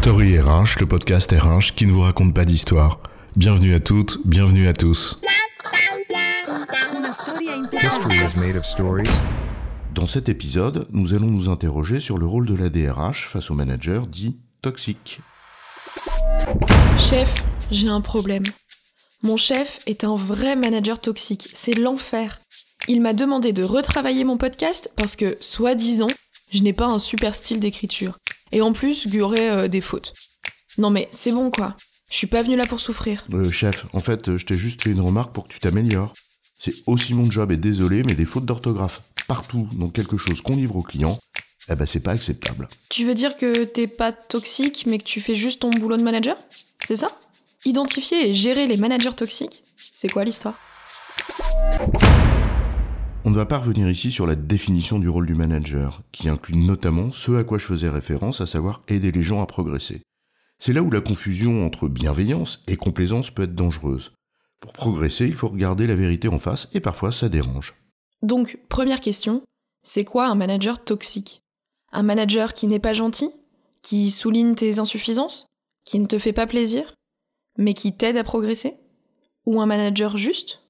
Story RH, le podcast RH qui ne vous raconte pas d'histoire. Bienvenue à toutes, bienvenue à tous. History is made of stories. Dans cet épisode, nous allons nous interroger sur le rôle de la DRH face au manager dit toxique. Chef, j'ai un problème. Mon chef est un vrai manager toxique, c'est l'enfer. Il m'a demandé de retravailler mon podcast parce que, soi-disant, je n'ai pas un super style d'écriture. Et en plus, aurait euh, des fautes. Non mais c'est bon quoi. Je suis pas venu là pour souffrir. Euh, chef, en fait, je t'ai juste fait une remarque pour que tu t'améliores. C'est aussi mon job et désolé, mais des fautes d'orthographe partout dans quelque chose qu'on livre au client, eh ben c'est pas acceptable. Tu veux dire que t'es pas toxique mais que tu fais juste ton boulot de manager? C'est ça? Identifier et gérer les managers toxiques? C'est quoi l'histoire? Va pas revenir ici sur la définition du rôle du manager, qui inclut notamment ce à quoi je faisais référence, à savoir aider les gens à progresser. C'est là où la confusion entre bienveillance et complaisance peut être dangereuse. Pour progresser, il faut regarder la vérité en face et parfois ça dérange. Donc, première question, c'est quoi un manager toxique? Un manager qui n'est pas gentil? Qui souligne tes insuffisances? Qui ne te fait pas plaisir? Mais qui t'aide à progresser? Ou un manager juste?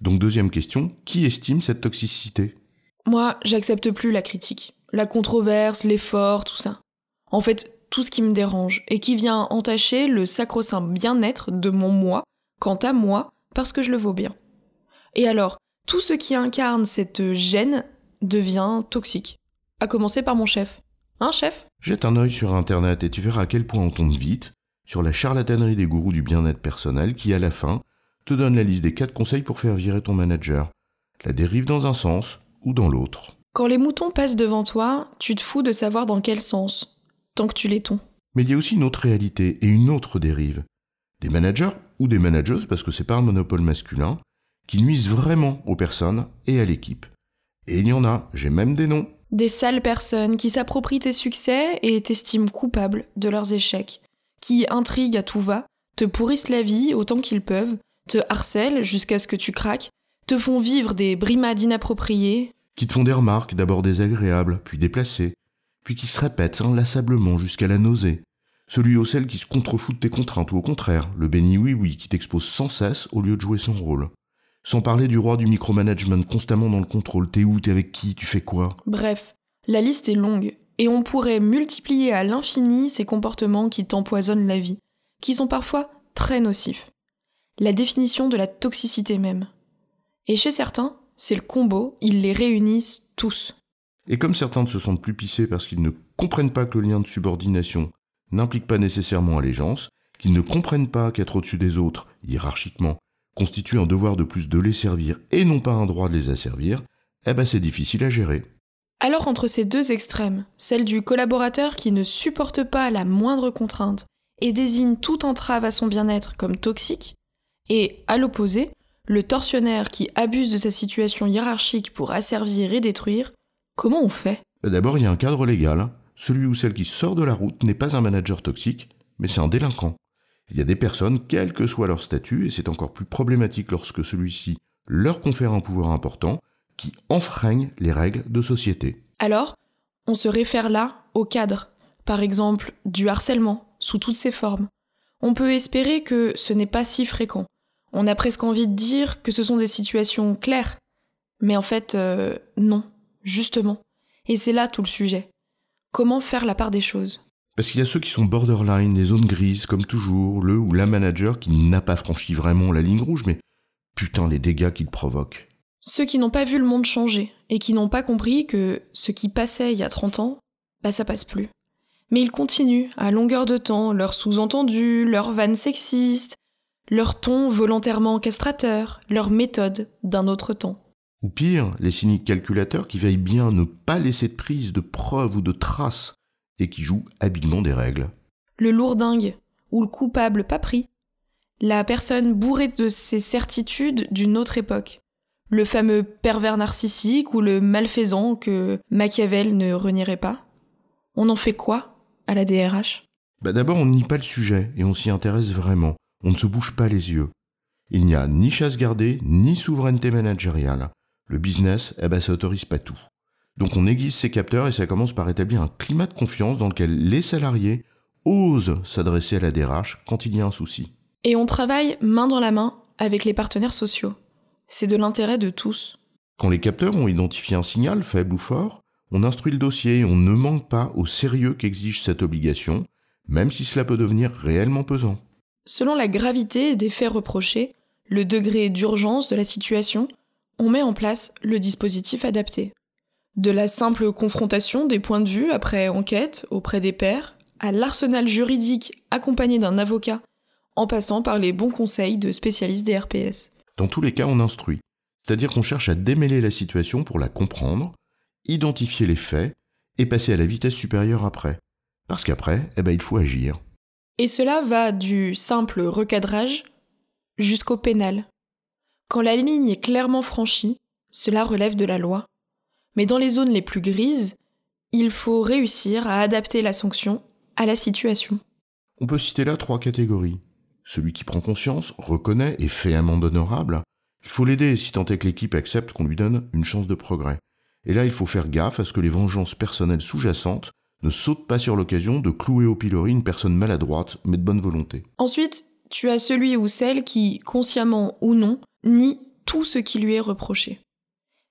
Donc deuxième question, qui estime cette toxicité? Moi, j'accepte plus la critique, la controverse, l'effort, tout ça. En fait, tout ce qui me dérange et qui vient entacher le sacro-saint bien-être de mon moi quant à moi parce que je le vaux bien. Et alors, tout ce qui incarne cette gêne devient toxique. À commencer par mon chef. Hein, chef? Jette un œil sur Internet et tu verras à quel point on tombe vite sur la charlatanerie des gourous du bien-être personnel qui, à la fin, te donne la liste des 4 conseils pour faire virer ton manager. La dérive dans un sens ou dans l'autre. Quand les moutons passent devant toi, tu te fous de savoir dans quel sens, tant que tu les tons. Mais il y a aussi une autre réalité et une autre dérive. Des managers ou des manageuses, parce que c'est pas un monopole masculin, qui nuisent vraiment aux personnes et à l'équipe. Et il y en a, j'ai même des noms. Des sales personnes qui s'approprient tes succès et t'estiment coupable de leurs échecs, qui intriguent à tout va, te pourrissent la vie autant qu'ils peuvent, te harcèlent jusqu'à ce que tu craques, te font vivre des brimades inappropriées, Qui te font des remarques d'abord désagréables, puis déplacées, puis qui se répètent inlassablement jusqu'à la nausée. Celui ou celle qui se contrefout de tes contraintes, ou au contraire, le béni oui-oui qui t'expose sans cesse au lieu de jouer son rôle. Sans parler du roi du micromanagement constamment dans le contrôle. T'es où, t'es avec qui, tu fais quoi? Bref, la liste est longue, et on pourrait multiplier à l'infini ces comportements qui t'empoisonnent la vie, qui sont parfois très nocifs. La définition de la toxicité même. Et chez certains, c'est le combo, ils les réunissent tous. Et comme certains ne se sentent plus pissés parce qu'ils ne comprennent pas que le lien de subordination n'implique pas nécessairement allégeance, qu'ils ne comprennent pas qu'être au-dessus des autres, hiérarchiquement, constitue un devoir de plus de les servir et non pas un droit de les asservir, eh ben c'est difficile à gérer. Alors entre ces deux extrêmes, celle du collaborateur qui ne supporte pas la moindre contrainte et désigne toute entrave à son bien-être comme toxique, et à l'opposé, le tortionnaire qui abuse de sa situation hiérarchique pour asservir et détruire, comment on fait? D'abord, il y a un cadre légal. Celui ou celle qui sort de la route n'est pas un manager toxique, mais c'est un délinquant. Il y a des personnes, quel que soit leur statut, et c'est encore plus problématique lorsque celui-ci leur confère un pouvoir important, qui enfreignent les règles de société. Alors, on se réfère là au cadre, par exemple du harcèlement, sous toutes ses formes. On peut espérer que ce n'est pas si fréquent. On a presque envie de dire que ce sont des situations claires. Mais en fait, euh, non, justement. Et c'est là tout le sujet. Comment faire la part des choses? Parce qu'il y a ceux qui sont borderline, les zones grises, comme toujours, le ou la manager qui n'a pas franchi vraiment la ligne rouge, mais putain les dégâts qu'il provoque. Ceux qui n'ont pas vu le monde changer et qui n'ont pas compris que ce qui passait il y a 30 ans, bah ça passe plus. Mais ils continuent, à longueur de temps, leurs sous-entendus, leurs vannes sexistes, leur ton volontairement castrateur, leur méthode d'un autre temps. Ou pire, les cyniques calculateurs qui veillent bien à ne pas laisser de prise de preuves ou de traces et qui jouent habilement des règles. Le lourdingue, ou le coupable pas pris. La personne bourrée de ses certitudes d'une autre époque. Le fameux pervers narcissique ou le malfaisant que Machiavel ne renierait pas. On en fait quoi à la DRH Bah d'abord, on ne nie pas le sujet et on s'y intéresse vraiment. On ne se bouge pas les yeux. Il n'y a ni chasse gardée, ni souveraineté managériale. Le business, eh ben, ça autorise pas tout. Donc on aiguise ses capteurs et ça commence par établir un climat de confiance dans lequel les salariés ose s'adresser à la DRH quand il y a un souci. Et on travaille main dans la main avec les partenaires sociaux. C'est de l'intérêt de tous. Quand les capteurs ont identifié un signal, faible ou fort, on instruit le dossier et on ne manque pas au sérieux qu'exige cette obligation, même si cela peut devenir réellement pesant. Selon la gravité des faits reprochés, le degré d'urgence de la situation, on met en place le dispositif adapté. De la simple confrontation des points de vue après enquête auprès des pairs, à l'arsenal juridique accompagné d'un avocat, en passant par les bons conseils de spécialistes des RPS. Dans tous les cas, on instruit. C'est-à-dire qu'on cherche à démêler la situation pour la comprendre, identifier les faits et passer à la vitesse supérieure après. Parce qu'après, eh ben, il faut agir. Et cela va du simple recadrage jusqu'au pénal. Quand la ligne est clairement franchie, cela relève de la loi. Mais dans les zones les plus grises, il faut réussir à adapter la sanction à la situation. On peut citer là trois catégories. Celui qui prend conscience, reconnaît et fait amende honorable. Il faut l'aider si tant est que l'équipe accepte qu'on lui donne une chance de progrès. Et là, il faut faire gaffe à ce que les vengeances personnelles sous-jacentes ne sautent pas sur l'occasion de clouer au pilori une personne maladroite mais de bonne volonté. Ensuite, tu as celui ou celle qui, consciemment ou non, nie tout ce qui lui est reproché.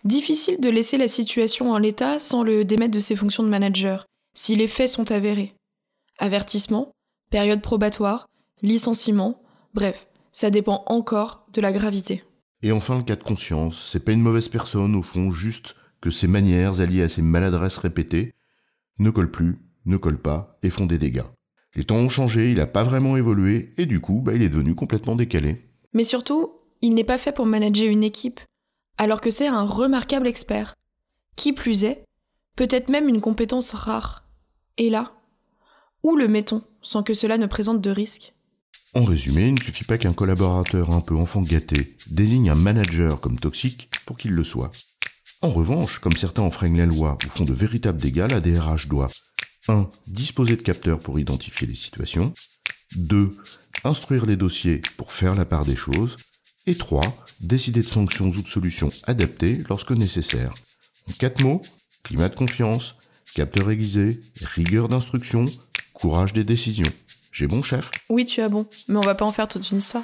Difficile de laisser la situation en l'état sans le démettre de ses fonctions de manager, si les faits sont avérés. Avertissement, période probatoire, licenciement, bref, ça dépend encore de la gravité. Et enfin, le cas de conscience, c'est pas une mauvaise personne au fond, juste que ses manières alliées à ses maladresses répétées ne collent plus, ne collent pas et font des dégâts. Les temps ont changé, il n'a pas vraiment évolué et du coup, bah, il est devenu complètement décalé. Mais surtout, il n'est pas fait pour manager une équipe, alors que c'est un remarquable expert. Qui plus est, peut-être même une compétence rare. Et là, où le mettons sans que cela ne présente de risque En résumé, il ne suffit pas qu'un collaborateur un peu enfant gâté désigne un manager comme toxique pour qu'il le soit. En revanche, comme certains enfreignent la loi ou font de véritables dégâts, la DRH doit 1. Disposer de capteurs pour identifier les situations. 2. Instruire les dossiers pour faire la part des choses. Et 3. Décider de sanctions ou de solutions adaptées lorsque nécessaire. En quatre mots, climat de confiance, capteur aiguisé, rigueur d'instruction, courage des décisions. J'ai bon, chef? Oui, tu as bon, mais on va pas en faire toute une histoire.